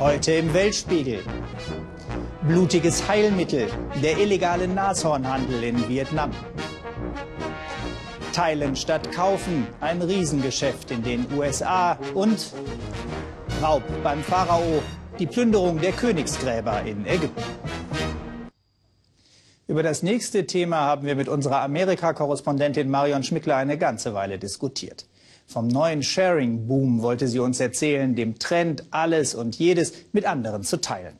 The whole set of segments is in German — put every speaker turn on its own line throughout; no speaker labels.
Heute im Weltspiegel. Blutiges Heilmittel, der illegale Nashornhandel in Vietnam. Teilen statt kaufen, ein Riesengeschäft in den USA und Raub beim Pharao, die Plünderung der Königsgräber in Ägypten. Über das nächste Thema haben wir mit unserer Amerika-Korrespondentin Marion Schmickler eine ganze Weile diskutiert. Vom neuen Sharing-Boom wollte sie uns erzählen, dem Trend, alles und jedes mit anderen zu teilen.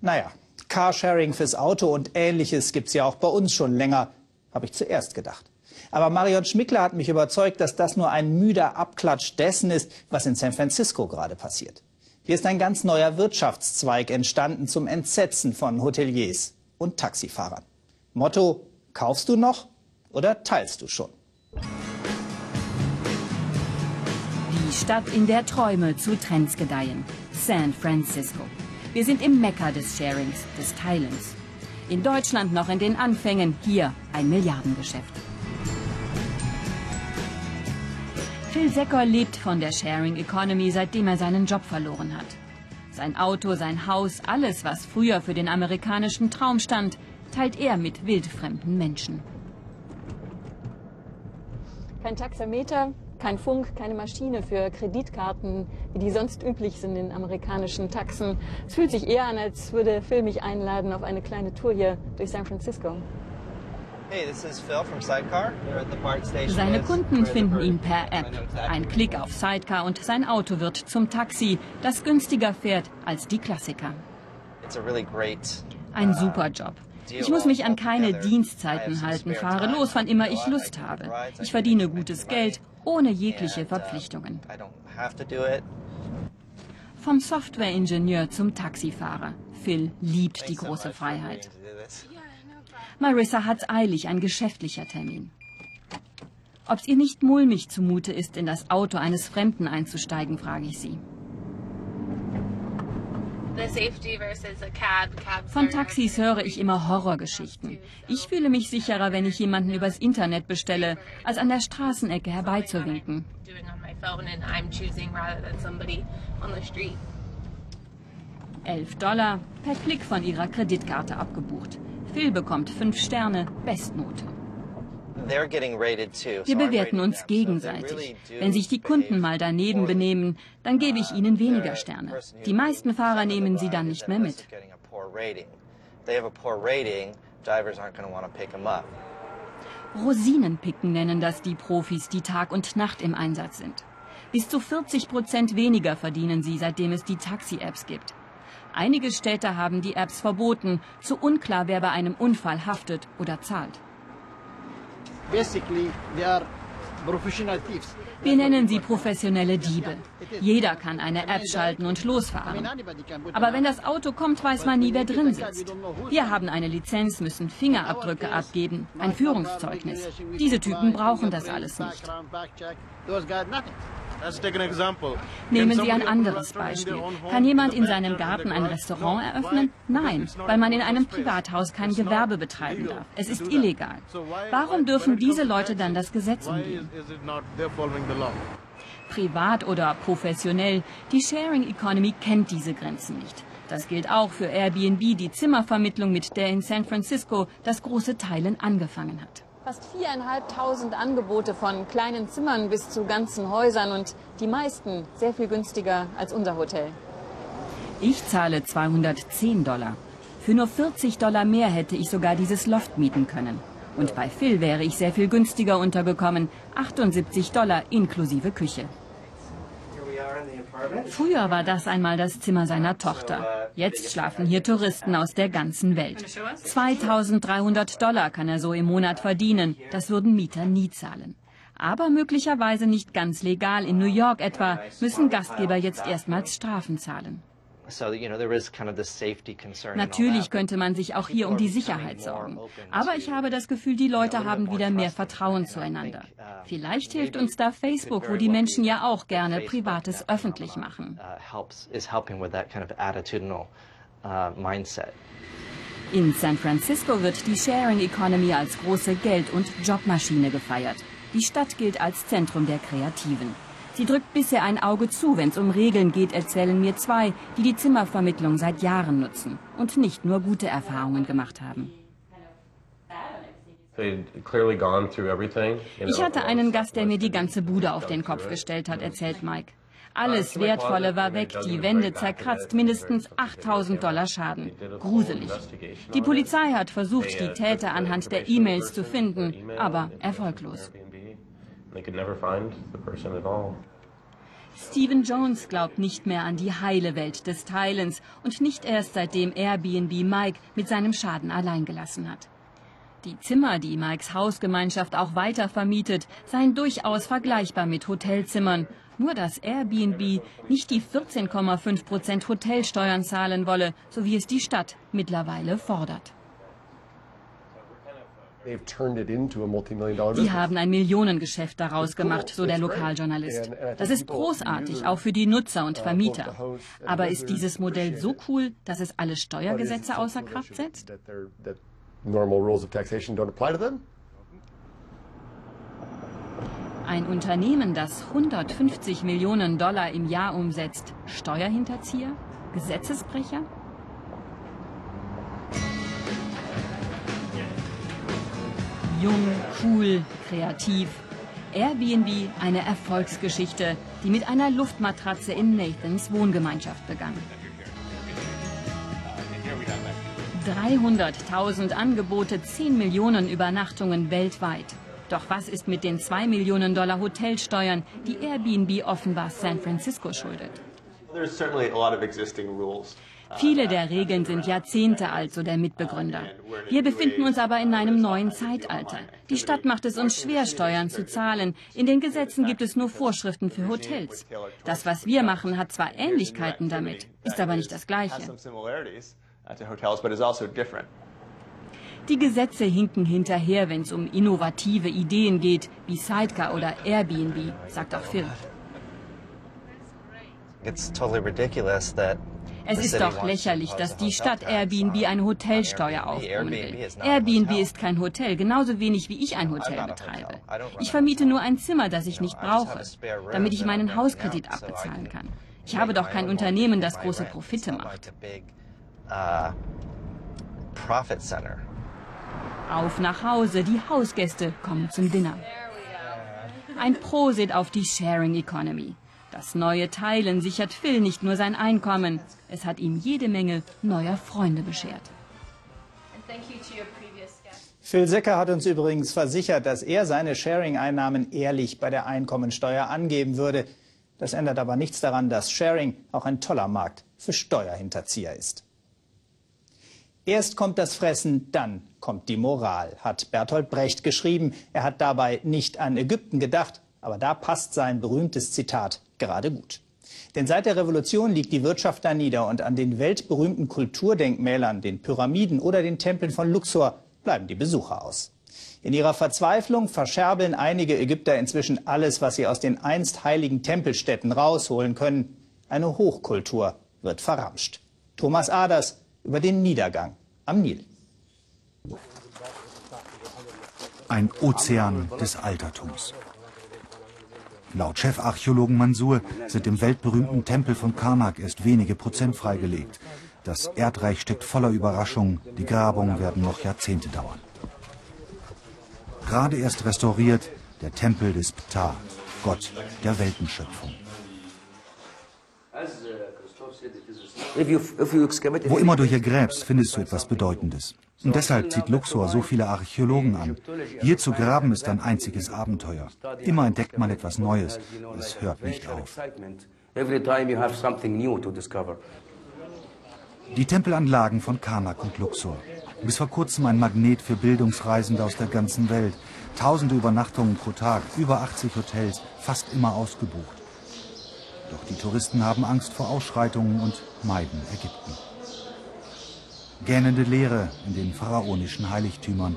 Naja, Carsharing fürs Auto und ähnliches gibt's ja auch bei uns schon länger, habe ich zuerst gedacht. Aber Marion Schmickler hat mich überzeugt, dass das nur ein müder Abklatsch dessen ist, was in San Francisco gerade passiert. Hier ist ein ganz neuer Wirtschaftszweig entstanden zum Entsetzen von Hoteliers und Taxifahrern. Motto, kaufst du noch oder teilst du schon?
Stadt, in der Träume zu Trends gedeihen. San Francisco. Wir sind im Mekka des Sharings, des Teilens. In Deutschland noch in den Anfängen, hier ein Milliardengeschäft. Phil Secker lebt von der Sharing Economy, seitdem er seinen Job verloren hat. Sein Auto, sein Haus, alles, was früher für den amerikanischen Traum stand, teilt er mit wildfremden Menschen.
Kein Taxameter, kein Funk, keine Maschine für Kreditkarten, wie die sonst üblich sind in amerikanischen Taxen. Es fühlt sich eher an, als würde Phil mich einladen auf eine kleine Tour hier durch San Francisco.
Seine Kunden finden ihn per App. Ein Klick auf Sidecar und sein Auto wird zum Taxi, das günstiger fährt als die Klassiker. Ein super Job. Ich muss mich an keine Dienstzeiten halten, fahre los, wann immer ich Lust habe. Ich verdiene gutes Geld, ohne jegliche Verpflichtungen. Vom Softwareingenieur zum Taxifahrer. Phil liebt die große Freiheit. Marissa hat's eilig, ein geschäftlicher Termin. Ob's ihr nicht mulmig zumute ist, in das Auto eines Fremden einzusteigen, frage ich sie. Von Taxis höre ich immer Horrorgeschichten. Ich fühle mich sicherer, wenn ich jemanden übers Internet bestelle, als an der Straßenecke herbeizuwinken. Elf Dollar per Klick von ihrer Kreditkarte abgebucht. Phil bekommt fünf Sterne, Bestnote. Wir bewerten uns gegenseitig. Wenn sich die Kunden mal daneben benehmen, dann gebe ich ihnen weniger Sterne. Die meisten Fahrer nehmen sie dann nicht mehr mit. Rosinenpicken nennen das die Profis, die Tag und Nacht im Einsatz sind. Bis zu 40 Prozent weniger verdienen sie, seitdem es die Taxi-Apps gibt. Einige Städte haben die Apps verboten. Zu unklar, wer bei einem Unfall haftet oder zahlt. Wir nennen sie professionelle Diebe. Jeder kann eine App schalten und losfahren. Aber wenn das Auto kommt, weiß man nie, wer drin sitzt. Wir haben eine Lizenz, müssen Fingerabdrücke abgeben, ein Führungszeugnis. Diese Typen brauchen das alles nicht. Nehmen Sie ein anderes Beispiel. Kann jemand in seinem Garten ein Restaurant eröffnen? Nein, weil man in einem Privathaus kein Gewerbe betreiben darf. Es ist illegal. Warum dürfen diese Leute dann das Gesetz umgehen? Privat oder professionell, die Sharing Economy kennt diese Grenzen nicht. Das gilt auch für Airbnb, die Zimmervermittlung, mit der in San Francisco das große Teilen angefangen hat.
Fast viereinhalbtausend Angebote von kleinen Zimmern bis zu ganzen Häusern und die meisten sehr viel günstiger als unser Hotel.
Ich zahle 210 Dollar. Für nur 40 Dollar mehr hätte ich sogar dieses Loft mieten können. Und bei Phil wäre ich sehr viel günstiger untergekommen. 78 Dollar inklusive Küche. Früher war das einmal das Zimmer seiner Tochter. Jetzt schlafen hier Touristen aus der ganzen Welt. 2300 Dollar kann er so im Monat verdienen. Das würden Mieter nie zahlen. Aber möglicherweise nicht ganz legal. In New York etwa müssen Gastgeber jetzt erstmals Strafen zahlen. Natürlich könnte man sich auch hier um die Sicherheit sorgen. Aber ich habe das Gefühl, die Leute haben wieder mehr Vertrauen zueinander. Vielleicht hilft uns da Facebook, wo die Menschen ja auch gerne Privates öffentlich machen. In San Francisco wird die Sharing Economy als große Geld- und Jobmaschine gefeiert. Die Stadt gilt als Zentrum der Kreativen. Sie drückt bisher ein Auge zu, wenn es um Regeln geht, erzählen mir zwei, die die Zimmervermittlung seit Jahren nutzen und nicht nur gute Erfahrungen gemacht haben. Ich hatte einen Gast, der mir die ganze Bude auf den Kopf gestellt hat, erzählt Mike. Alles Wertvolle war weg, die Wände zerkratzt, mindestens 8000 Dollar Schaden. Gruselig. Die Polizei hat versucht, die Täter anhand der E-Mails zu finden, aber erfolglos. Stephen Jones glaubt nicht mehr an die heile Welt des Teilens und nicht erst seitdem Airbnb Mike mit seinem Schaden allein gelassen hat. Die Zimmer, die Mikes Hausgemeinschaft auch weiter vermietet, seien durchaus vergleichbar mit Hotelzimmern. Nur dass Airbnb nicht die 14,5 Prozent Hotelsteuern zahlen wolle, so wie es die Stadt mittlerweile fordert. Die haben ein Millionengeschäft daraus gemacht, so der Lokaljournalist. Das ist großartig, auch für die Nutzer und Vermieter. Aber ist dieses Modell so cool, dass es alle Steuergesetze außer Kraft setzt? Ein Unternehmen, das 150 Millionen Dollar im Jahr umsetzt, Steuerhinterzieher? Gesetzesbrecher? Jung, cool, kreativ. Airbnb eine Erfolgsgeschichte, die mit einer Luftmatratze in Nathans Wohngemeinschaft begann. 300.000 Angebote, 10 Millionen Übernachtungen weltweit. Doch was ist mit den 2 Millionen Dollar Hotelsteuern, die Airbnb offenbar San Francisco schuldet? Viele der Regeln sind Jahrzehnte alt, so der Mitbegründer. Wir befinden uns aber in einem neuen Zeitalter. Die Stadt macht es uns schwer, Steuern zu zahlen. In den Gesetzen gibt es nur Vorschriften für Hotels. Das, was wir machen, hat zwar Ähnlichkeiten damit, ist aber nicht das Gleiche. Die Gesetze hinken hinterher, wenn es um innovative Ideen geht, wie Sidecar oder Airbnb, sagt auch Phil. It's totally ridiculous that es ist doch lächerlich, dass die Stadt Airbnb eine Hotelsteuer aufbringen will. Airbnb ist kein Hotel, genauso wenig wie ich ein Hotel betreibe. Ich vermiete nur ein Zimmer, das ich nicht brauche, damit ich meinen Hauskredit abbezahlen kann. Ich habe doch kein Unternehmen, das große Profite macht. Auf nach Hause, die Hausgäste kommen zum Dinner. Ein Prosit auf die Sharing Economy. Das neue Teilen sichert Phil nicht nur sein Einkommen, es hat ihm jede Menge neuer Freunde beschert.
Phil Secker hat uns übrigens versichert, dass er seine Sharing-Einnahmen ehrlich bei der Einkommensteuer angeben würde. Das ändert aber nichts daran, dass Sharing auch ein toller Markt für Steuerhinterzieher ist. Erst kommt das Fressen, dann kommt die Moral, hat Bertolt Brecht geschrieben. Er hat dabei nicht an Ägypten gedacht, aber da passt sein berühmtes Zitat gerade gut. Denn seit der Revolution liegt die Wirtschaft da nieder und an den weltberühmten Kulturdenkmälern, den Pyramiden oder den Tempeln von Luxor bleiben die Besucher aus. In ihrer Verzweiflung verscherbeln einige Ägypter inzwischen alles, was sie aus den einst heiligen Tempelstätten rausholen können. Eine Hochkultur wird verramscht. Thomas Aders über den Niedergang am Nil.
Ein Ozean des Altertums. Laut Chefarchäologen Mansur sind im weltberühmten Tempel von Karnak erst wenige Prozent freigelegt. Das Erdreich steckt voller Überraschungen. Die Grabungen werden noch Jahrzehnte dauern. Gerade erst restauriert der Tempel des Ptah, Gott der Weltenschöpfung. Wo immer du hier gräbst, findest du etwas Bedeutendes. Und deshalb zieht Luxor so viele Archäologen an. Hier zu graben ist ein einziges Abenteuer. Immer entdeckt man etwas Neues. Es hört nicht auf. Die Tempelanlagen von Karnak und Luxor. Bis vor kurzem ein Magnet für Bildungsreisende aus der ganzen Welt. Tausende Übernachtungen pro Tag, über 80 Hotels, fast immer ausgebucht. Doch die Touristen haben Angst vor Ausschreitungen und meiden Ägypten. Gähnende Leere in den pharaonischen Heiligtümern.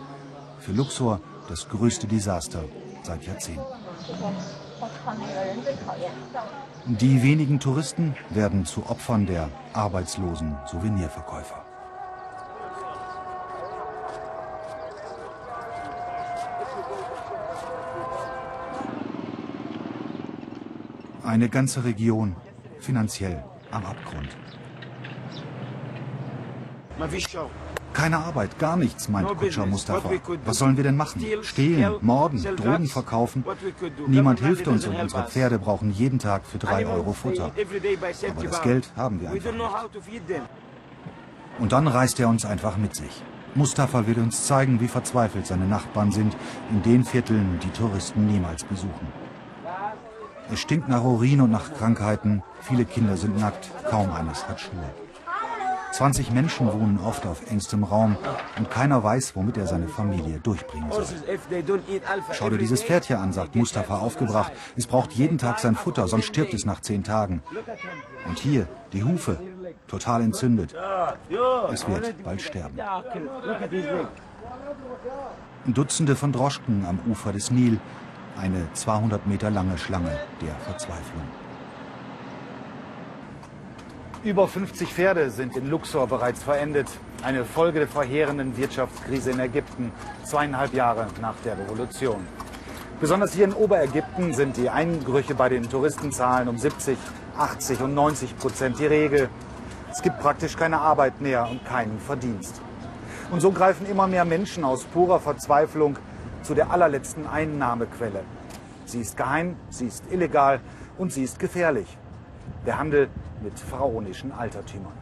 Für Luxor das größte Desaster seit Jahrzehnten. Die wenigen Touristen werden zu Opfern der arbeitslosen Souvenirverkäufer. Eine ganze Region finanziell am Abgrund. Keine Arbeit, gar nichts, meint Kutscher Mustafa. Was sollen wir denn machen? Stehlen, morden, Drogen verkaufen? Niemand hilft uns und unsere Pferde brauchen jeden Tag für drei Euro Futter. Aber das Geld haben wir einfach nicht. Und dann reißt er uns einfach mit sich. Mustafa will uns zeigen, wie verzweifelt seine Nachbarn sind, in den Vierteln, die Touristen niemals besuchen. Es stinkt nach Urin und nach Krankheiten, viele Kinder sind nackt, kaum eines hat Schuhe. 20 Menschen wohnen oft auf engstem Raum und keiner weiß, womit er seine Familie durchbringen soll. Schau dir dieses Pferd hier an, sagt Mustafa aufgebracht. Es braucht jeden Tag sein Futter, sonst stirbt es nach zehn Tagen. Und hier, die Hufe, total entzündet. Es wird bald sterben. Dutzende von Droschken am Ufer des Nil, eine 200 Meter lange Schlange der Verzweiflung. Über 50 Pferde sind in Luxor bereits verendet. Eine Folge der verheerenden Wirtschaftskrise in Ägypten, zweieinhalb Jahre nach der Revolution. Besonders hier in Oberägypten sind die Einbrüche bei den Touristenzahlen um 70, 80 und 90 Prozent die Regel. Es gibt praktisch keine Arbeit mehr und keinen Verdienst. Und so greifen immer mehr Menschen aus purer Verzweiflung zu der allerletzten Einnahmequelle. Sie ist geheim, sie ist illegal und sie ist gefährlich. Der Handel mit pharaonischen Altertümern.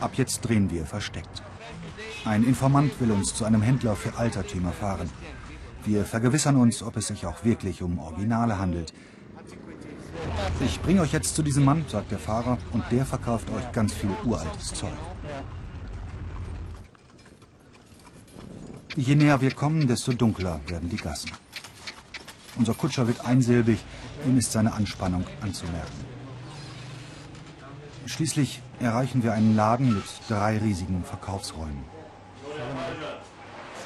Ab jetzt drehen wir versteckt. Ein Informant will uns zu einem Händler für Altertümer fahren. Wir vergewissern uns, ob es sich auch wirklich um Originale handelt. Ich bringe euch jetzt zu diesem Mann, sagt der Fahrer, und der verkauft euch ganz viel uraltes Zeug. Je näher wir kommen, desto dunkler werden die Gassen. Unser Kutscher wird einsilbig, ihm ist seine Anspannung anzumerken. Schließlich erreichen wir einen Laden mit drei riesigen Verkaufsräumen.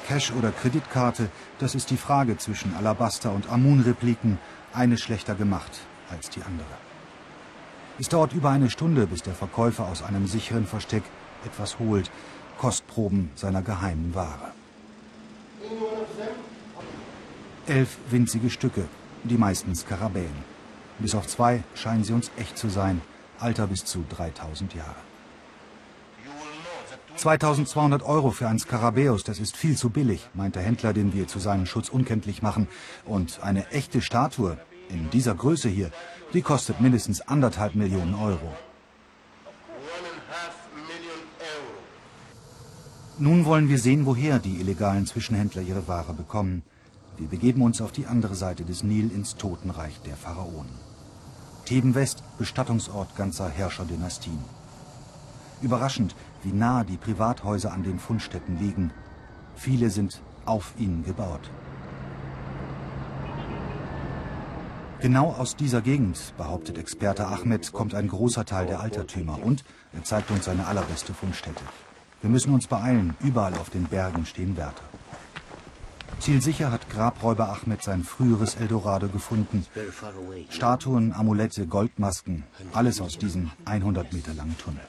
Cash oder Kreditkarte, das ist die Frage zwischen Alabaster- und Amun-Repliken, eine schlechter gemacht als die andere. Es dauert über eine Stunde, bis der Verkäufer aus einem sicheren Versteck etwas holt, Kostproben seiner geheimen Ware. Elf winzige Stücke, die meisten Skarabäen. Bis auf zwei scheinen sie uns echt zu sein, Alter bis zu 3000 Jahre. 2200 Euro für ein Skarabäus, das ist viel zu billig, meint der Händler, den wir zu seinem Schutz unkenntlich machen. Und eine echte Statue, in dieser Größe hier, die kostet mindestens anderthalb Millionen Euro. Nun wollen wir sehen, woher die illegalen Zwischenhändler ihre Ware bekommen. Wir begeben uns auf die andere Seite des Nil ins Totenreich der Pharaonen. Theben West, Bestattungsort ganzer Herrscherdynastien. Überraschend, wie nah die Privathäuser an den Fundstätten liegen. Viele sind auf ihnen gebaut. Genau aus dieser Gegend, behauptet Experte Ahmed, kommt ein großer Teil der Altertümer und er zeigt uns seine allerbeste Fundstätte. Wir müssen uns beeilen, überall auf den Bergen stehen Wärter. Zielsicher hat Grabräuber Ahmed sein früheres Eldorado gefunden. Statuen, Amulette, Goldmasken, alles aus diesem 100 Meter langen Tunnel.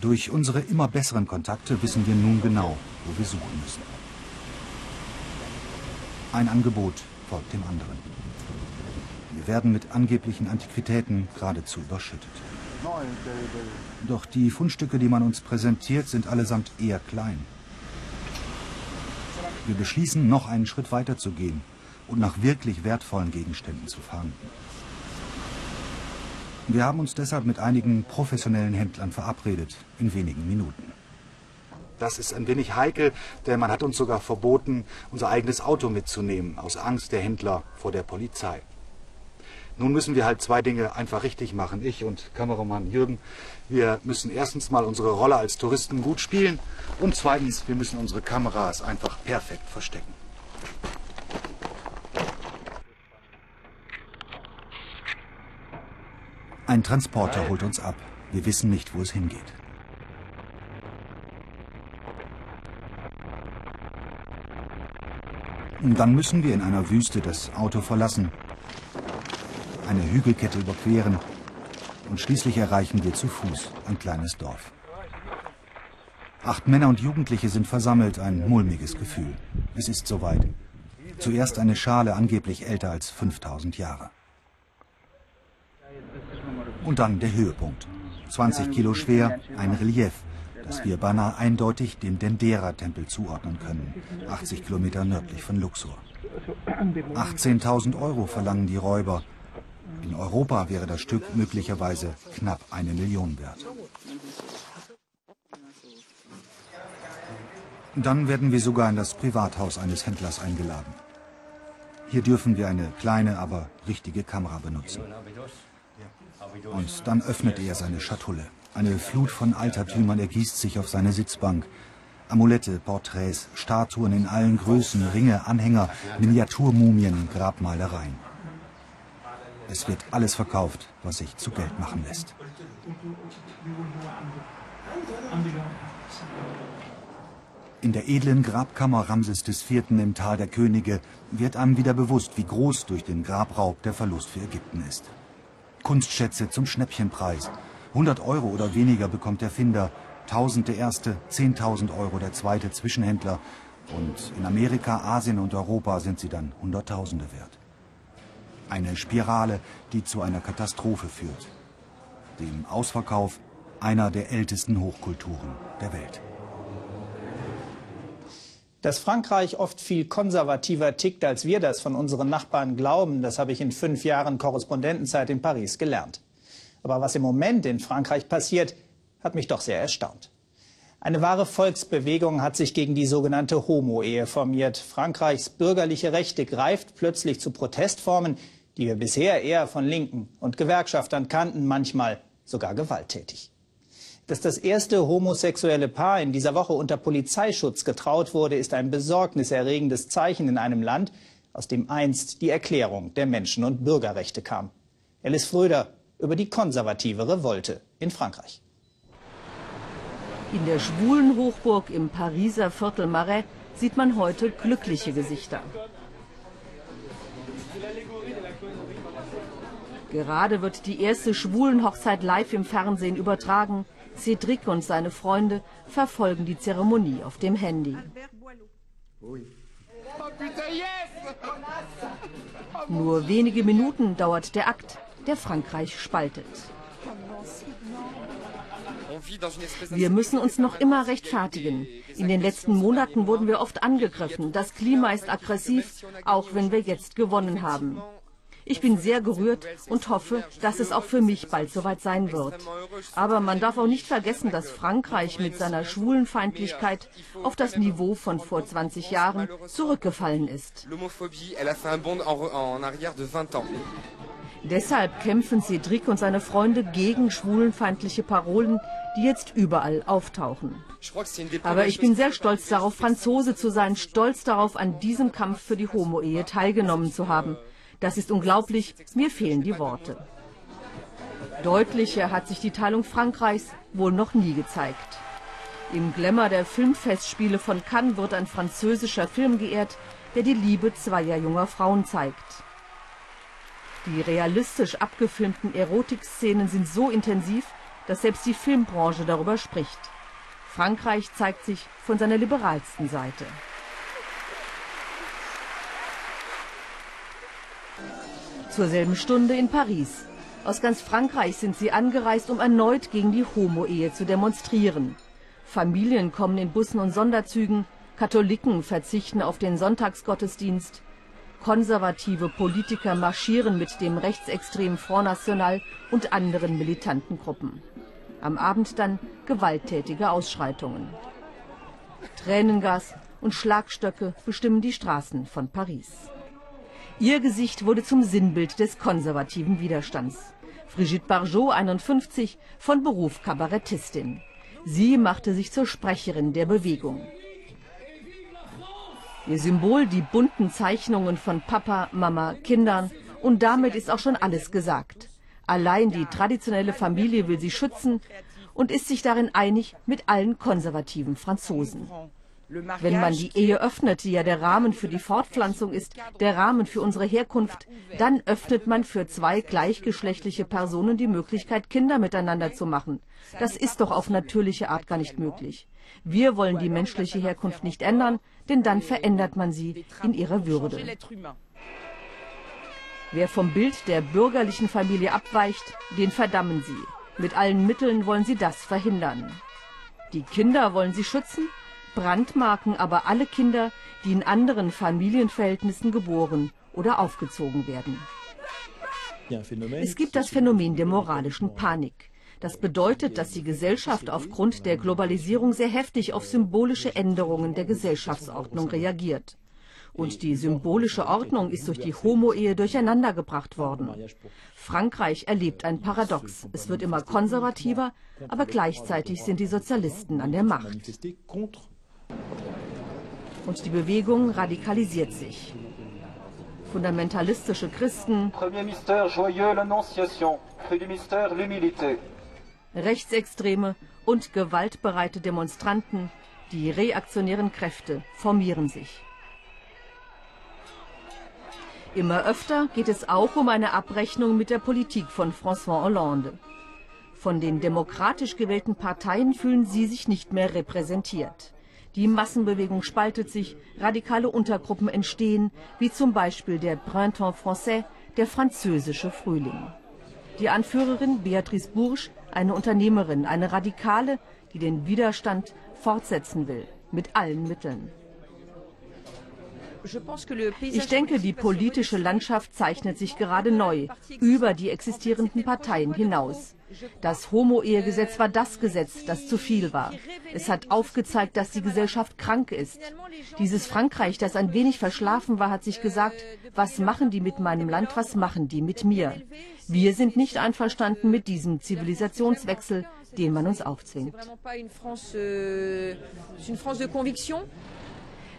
Durch unsere immer besseren Kontakte wissen wir nun genau, wo wir suchen müssen. Ein Angebot folgt dem anderen. Wir werden mit angeblichen Antiquitäten geradezu überschüttet. Doch die Fundstücke, die man uns präsentiert, sind allesamt eher klein. Wir beschließen, noch einen Schritt weiter zu gehen und nach wirklich wertvollen Gegenständen zu fahren. Wir haben uns deshalb mit einigen professionellen Händlern verabredet, in wenigen Minuten. Das ist ein wenig heikel, denn man hat uns sogar verboten, unser eigenes Auto mitzunehmen, aus Angst der Händler vor der Polizei. Nun müssen wir halt zwei Dinge einfach richtig machen. Ich und Kameramann Jürgen. Wir müssen erstens mal unsere Rolle als Touristen gut spielen und zweitens, wir müssen unsere Kameras einfach perfekt verstecken. Ein Transporter holt uns ab. Wir wissen nicht, wo es hingeht. Dann müssen wir in einer Wüste das Auto verlassen, eine Hügelkette überqueren und schließlich erreichen wir zu Fuß ein kleines Dorf. Acht Männer und Jugendliche sind versammelt, ein mulmiges Gefühl. Es ist soweit. Zuerst eine Schale, angeblich älter als 5000 Jahre. Und dann der Höhepunkt. 20 Kilo schwer, ein Relief, das wir beinahe eindeutig dem Dendera-Tempel zuordnen können, 80 Kilometer nördlich von Luxor. 18.000 Euro verlangen die Räuber. In Europa wäre das Stück möglicherweise knapp eine Million wert. Dann werden wir sogar in das Privathaus eines Händlers eingeladen. Hier dürfen wir eine kleine, aber richtige Kamera benutzen. Und dann öffnet er seine Schatulle. Eine Flut von Altertümern ergießt sich auf seine Sitzbank. Amulette, Porträts, Statuen in allen Größen, Ringe, Anhänger, Miniaturmumien, Grabmalereien. Es wird alles verkauft, was sich zu Geld machen lässt. In der edlen Grabkammer Ramses IV. im Tal der Könige wird einem wieder bewusst, wie groß durch den Grabraub der Verlust für Ägypten ist. Kunstschätze zum Schnäppchenpreis. 100 Euro oder weniger bekommt der Finder, 1000 der erste, 10.000 Euro der zweite Zwischenhändler. Und in Amerika, Asien und Europa sind sie dann Hunderttausende wert. Eine Spirale, die zu einer Katastrophe führt. Dem Ausverkauf einer der ältesten Hochkulturen der Welt.
Dass Frankreich oft viel konservativer tickt, als wir das von unseren Nachbarn glauben, das habe ich in fünf Jahren Korrespondentenzeit in Paris gelernt. Aber was im Moment in Frankreich passiert, hat mich doch sehr erstaunt. Eine wahre Volksbewegung hat sich gegen die sogenannte Homo-Ehe formiert. Frankreichs bürgerliche Rechte greift plötzlich zu Protestformen, die wir bisher eher von Linken und Gewerkschaftern kannten, manchmal sogar gewalttätig. Dass das erste homosexuelle Paar in dieser Woche unter Polizeischutz getraut wurde, ist ein besorgniserregendes Zeichen in einem Land, aus dem einst die Erklärung der Menschen- und Bürgerrechte kam. Alice Fröder über die konservative Revolte in Frankreich.
In der schwulen Hochburg im Pariser Viertel Marais sieht man heute glückliche Gesichter. Gerade wird die erste Schwulenhochzeit live im Fernsehen übertragen. Cédric und seine Freunde verfolgen die Zeremonie auf dem Handy. Nur wenige Minuten dauert der Akt, der Frankreich spaltet. Wir müssen uns noch immer rechtfertigen. In den letzten Monaten wurden wir oft angegriffen. Das Klima ist aggressiv, auch wenn wir jetzt gewonnen haben. Ich bin sehr gerührt und hoffe, dass es auch für mich bald soweit sein wird. Aber man darf auch nicht vergessen, dass Frankreich mit seiner Schwulenfeindlichkeit auf das Niveau von vor 20 Jahren zurückgefallen ist. Deshalb kämpfen Cédric und seine Freunde gegen schwulenfeindliche Parolen, die jetzt überall auftauchen. Aber ich bin sehr stolz darauf, Franzose zu sein, stolz darauf, an diesem Kampf für die Homo-Ehe teilgenommen zu haben. Das ist unglaublich, mir fehlen die Worte. Deutlicher hat sich die Teilung Frankreichs wohl noch nie gezeigt. Im Glamour der Filmfestspiele von Cannes wird ein französischer Film geehrt, der die Liebe zweier junger Frauen zeigt. Die realistisch abgefilmten Erotikszenen sind so intensiv, dass selbst die Filmbranche darüber spricht. Frankreich zeigt sich von seiner liberalsten Seite. Zur selben Stunde in Paris. Aus ganz Frankreich sind sie angereist, um erneut gegen die Homo-Ehe zu demonstrieren. Familien kommen in Bussen und Sonderzügen, Katholiken verzichten auf den Sonntagsgottesdienst, konservative Politiker marschieren mit dem rechtsextremen Front National und anderen militanten Gruppen. Am Abend dann gewalttätige Ausschreitungen. Tränengas und Schlagstöcke bestimmen die Straßen von Paris. Ihr Gesicht wurde zum Sinnbild des konservativen Widerstands. Brigitte Barjot, 51, von Beruf Kabarettistin. Sie machte sich zur Sprecherin der Bewegung. Ihr Symbol die bunten Zeichnungen von Papa, Mama, Kindern und damit ist auch schon alles gesagt. Allein die traditionelle Familie will sie schützen und ist sich darin einig mit allen konservativen Franzosen. Wenn man die Ehe öffnet, die ja der Rahmen für die Fortpflanzung ist, der Rahmen für unsere Herkunft, dann öffnet man für zwei gleichgeschlechtliche Personen die Möglichkeit, Kinder miteinander zu machen. Das ist doch auf natürliche Art gar nicht möglich. Wir wollen die menschliche Herkunft nicht ändern, denn dann verändert man sie in ihrer Würde. Wer vom Bild der bürgerlichen Familie abweicht, den verdammen sie. Mit allen Mitteln wollen sie das verhindern. Die Kinder wollen sie schützen, brandmarken aber alle Kinder, die in anderen Familienverhältnissen geboren oder aufgezogen werden. Es gibt das Phänomen der moralischen Panik. Das bedeutet, dass die Gesellschaft aufgrund der Globalisierung sehr heftig auf symbolische Änderungen der Gesellschaftsordnung reagiert. Und die symbolische Ordnung ist durch die Homo-Ehe durcheinandergebracht worden. Frankreich erlebt ein Paradox. Es wird immer konservativer, aber gleichzeitig sind die Sozialisten an der Macht. Und die Bewegung radikalisiert sich. Fundamentalistische Christen, Rechtsextreme und gewaltbereite Demonstranten, die reaktionären Kräfte, formieren sich. Immer öfter geht es auch um eine Abrechnung mit der Politik von François Hollande. Von den demokratisch gewählten Parteien fühlen sie sich nicht mehr repräsentiert. Die Massenbewegung spaltet sich, radikale Untergruppen entstehen, wie zum Beispiel der Printemps Français, der französische Frühling. Die Anführerin Beatrice Bourges, eine Unternehmerin, eine Radikale, die den Widerstand fortsetzen will, mit allen Mitteln. Ich denke, die politische Landschaft zeichnet sich gerade neu, über die existierenden Parteien hinaus. Das Homo-Ehegesetz war das Gesetz, das zu viel war. Es hat aufgezeigt, dass die Gesellschaft krank ist. Dieses Frankreich, das ein wenig verschlafen war, hat sich gesagt, was machen die mit meinem Land, was machen die mit mir? Wir sind nicht einverstanden mit diesem Zivilisationswechsel, den man uns aufzwingt.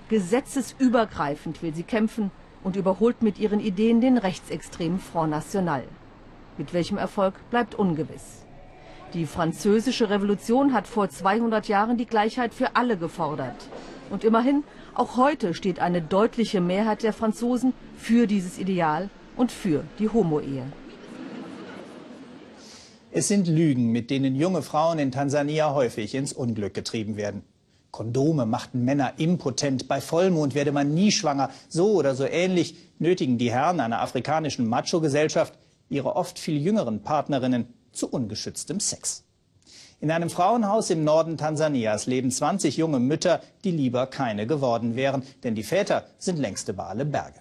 Gesetzesübergreifend will sie kämpfen und überholt mit ihren Ideen den rechtsextremen Front National. Mit welchem Erfolg bleibt ungewiss. Die französische Revolution hat vor 200 Jahren die Gleichheit für alle gefordert. Und immerhin, auch heute steht eine deutliche Mehrheit der Franzosen für dieses Ideal und für die Homo-Ehe.
Es sind Lügen, mit denen junge Frauen in Tansania häufig ins Unglück getrieben werden. Kondome machten Männer impotent, bei Vollmond werde man nie schwanger. So oder so ähnlich nötigen die Herren einer afrikanischen Macho-Gesellschaft ihre oft viel jüngeren Partnerinnen zu ungeschütztem Sex. In einem Frauenhaus im Norden Tansanias leben 20 junge Mütter, die lieber keine geworden wären, denn die Väter sind längst über alle Berge.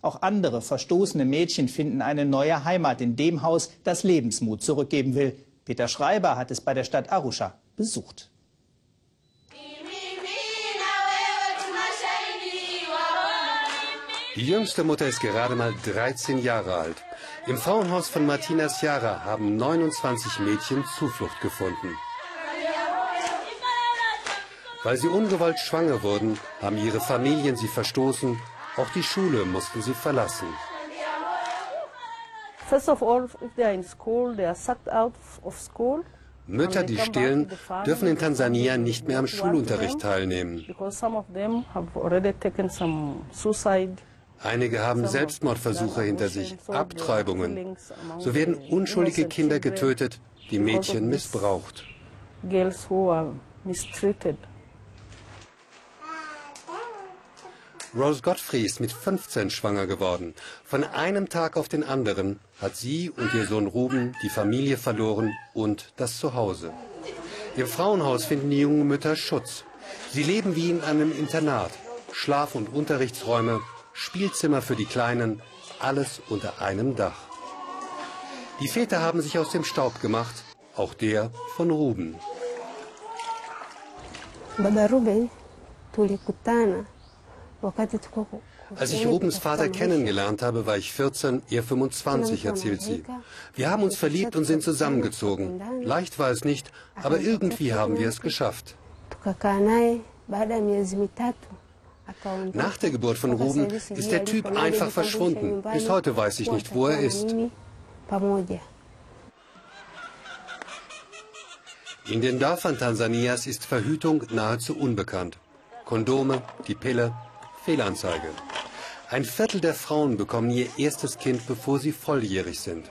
Auch andere verstoßene Mädchen finden eine neue Heimat in dem Haus, das Lebensmut zurückgeben will. Peter Schreiber hat es bei der Stadt Arusha besucht.
Die jüngste Mutter ist gerade mal 13 Jahre alt. Im Frauenhaus von Martina Ciara haben 29 Mädchen Zuflucht gefunden. Weil sie ungewollt schwanger wurden, haben ihre Familien sie verstoßen. Auch die Schule mussten sie verlassen. Mütter, die stillen, dürfen in Tansania nicht mehr am Schulunterricht teilnehmen. Einige haben Selbstmordversuche hinter sich, Abtreibungen. So werden unschuldige Kinder getötet, die Mädchen missbraucht. Rose Godfrey ist mit 15 schwanger geworden. Von einem Tag auf den anderen hat sie und ihr Sohn Ruben die Familie verloren und das Zuhause. Im Frauenhaus finden die jungen Mütter Schutz. Sie leben wie in einem Internat. Schlaf- und Unterrichtsräume, Spielzimmer für die Kleinen, alles unter einem Dach. Die Väter haben sich aus dem Staub gemacht, auch der von Ruben. Als ich Rubens Vater kennengelernt habe, war ich 14, er 25, erzählt sie. Wir haben uns verliebt und sind zusammengezogen. Leicht war es nicht, aber irgendwie haben wir es geschafft. Nach der Geburt von Ruben ist der Typ einfach verschwunden. Bis heute weiß ich nicht, wo er ist. In den Dörfern Tansanias ist Verhütung nahezu unbekannt. Kondome, die Pille, Fehlanzeige. Ein Viertel der Frauen bekommen ihr erstes Kind, bevor sie volljährig sind.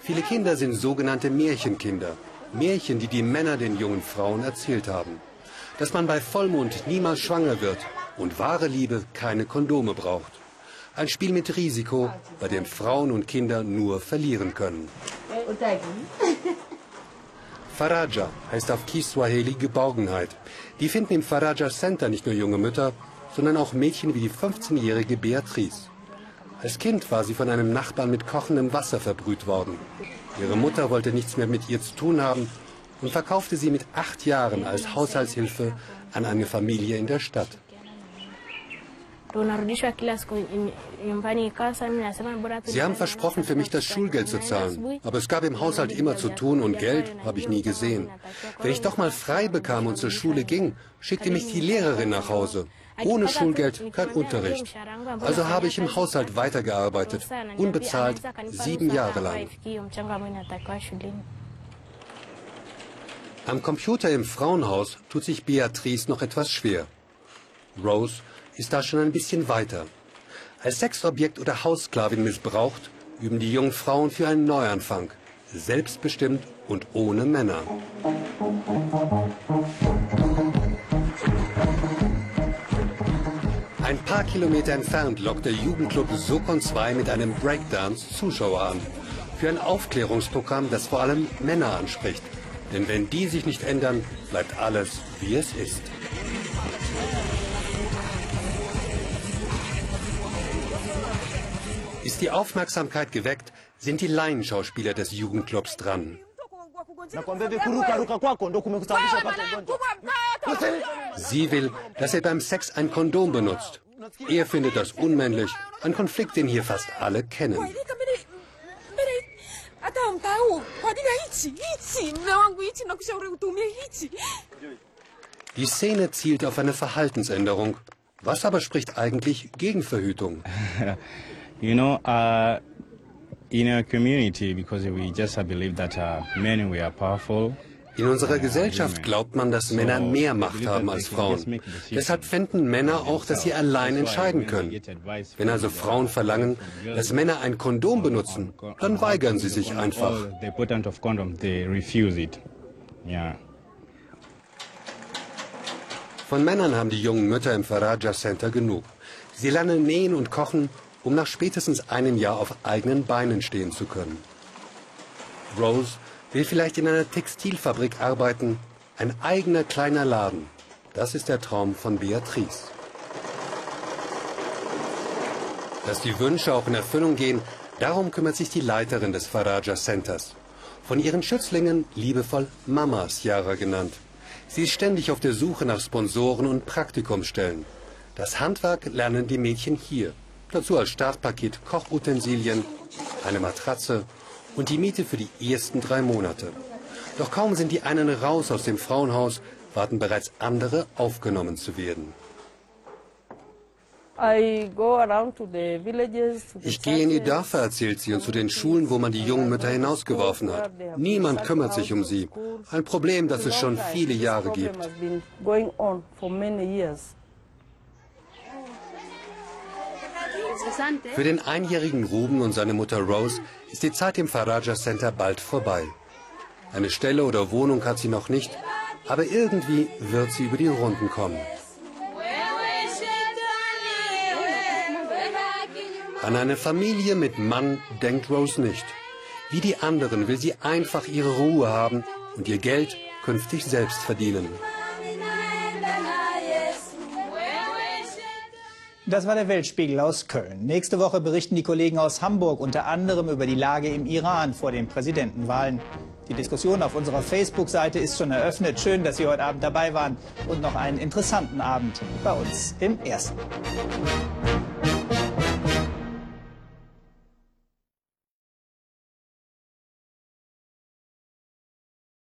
Viele Kinder sind sogenannte Märchenkinder. Märchen, die die Männer den jungen Frauen erzählt haben. dass man bei Vollmond niemals schwanger wird und wahre Liebe keine Kondome braucht. Ein Spiel mit Risiko, bei dem Frauen und Kinder nur verlieren können. Faraja heißt auf Kiswahili Geborgenheit. Die finden im Faraja Center nicht nur junge Mütter, sondern auch Mädchen wie die 15-jährige Beatrice. Als Kind war sie von einem Nachbarn mit kochendem Wasser verbrüht worden. Ihre Mutter wollte nichts mehr mit ihr zu tun haben und verkaufte sie mit acht Jahren als Haushaltshilfe an eine Familie in der Stadt. Sie haben versprochen, für mich das Schulgeld zu zahlen. Aber es gab im Haushalt immer zu tun und Geld habe ich nie gesehen. Wenn ich doch mal frei bekam und zur Schule ging, schickte mich die Lehrerin nach Hause. Ohne Schulgeld kein Unterricht. Also habe ich im Haushalt weitergearbeitet, unbezahlt, sieben Jahre lang. Am Computer im Frauenhaus tut sich Beatrice noch etwas schwer. Rose ist da schon ein bisschen weiter. Als Sexobjekt oder Haussklavin missbraucht, üben die jungen Frauen für einen Neuanfang. Selbstbestimmt und ohne Männer. Ein paar Kilometer entfernt lockt der Jugendclub Sokon 2 mit einem Breakdance Zuschauer an. Für ein Aufklärungsprogramm, das vor allem Männer anspricht. Denn wenn die sich nicht ändern, bleibt alles, wie es ist. Die Aufmerksamkeit geweckt, sind die Laienschauspieler des Jugendclubs dran. Sie will, dass er beim Sex ein Kondom benutzt. Er findet das unmännlich, ein Konflikt, den hier fast alle kennen. Die Szene zielt auf eine Verhaltensänderung. Was aber spricht eigentlich gegen Verhütung?
you know, uh, in a community, because we just believe that uh, men we are powerful.
In unserer Gesellschaft glaubt man, dass Männer mehr Macht haben als Frauen. Deshalb finden Männer auch, dass sie allein entscheiden können. Wenn also Frauen verlangen, dass Männer ein Kondom benutzen, dann weigern sie sich einfach. Von Männern haben die jungen Mütter im Faraja Center genug. Sie lernen nähen und kochen um nach spätestens einem Jahr auf eigenen Beinen stehen zu können. Rose will vielleicht in einer Textilfabrik arbeiten, ein eigener kleiner Laden. Das ist der Traum von Beatrice. Dass die Wünsche auch in Erfüllung gehen, darum kümmert sich die Leiterin des Faraja Centers. Von ihren Schützlingen liebevoll Mamas Yara genannt. Sie ist ständig auf der Suche nach Sponsoren und Praktikumsstellen. Das Handwerk lernen die Mädchen hier. Dazu als Startpaket Kochutensilien, eine Matratze und die Miete für die ersten drei Monate. Doch kaum sind die einen raus aus dem Frauenhaus, warten bereits andere aufgenommen zu werden. Ich gehe in die Dörfer, erzählt sie, und zu den Schulen, wo man die jungen Mütter hinausgeworfen hat. Niemand kümmert sich um sie. Ein Problem, das es schon viele Jahre gibt. Für den einjährigen Ruben und seine Mutter Rose ist die Zeit im Faraja Center bald vorbei. Eine Stelle oder Wohnung hat sie noch nicht, aber irgendwie wird sie über die Runden kommen. An eine Familie mit Mann denkt Rose nicht. Wie die anderen will sie einfach ihre Ruhe haben und ihr Geld künftig selbst verdienen.
Das war der Weltspiegel aus Köln. Nächste Woche berichten die Kollegen aus Hamburg unter anderem über die Lage im Iran vor den Präsidentenwahlen. Die Diskussion auf unserer Facebook-Seite ist schon eröffnet. Schön, dass Sie heute Abend dabei waren und noch einen interessanten Abend bei uns im Ersten.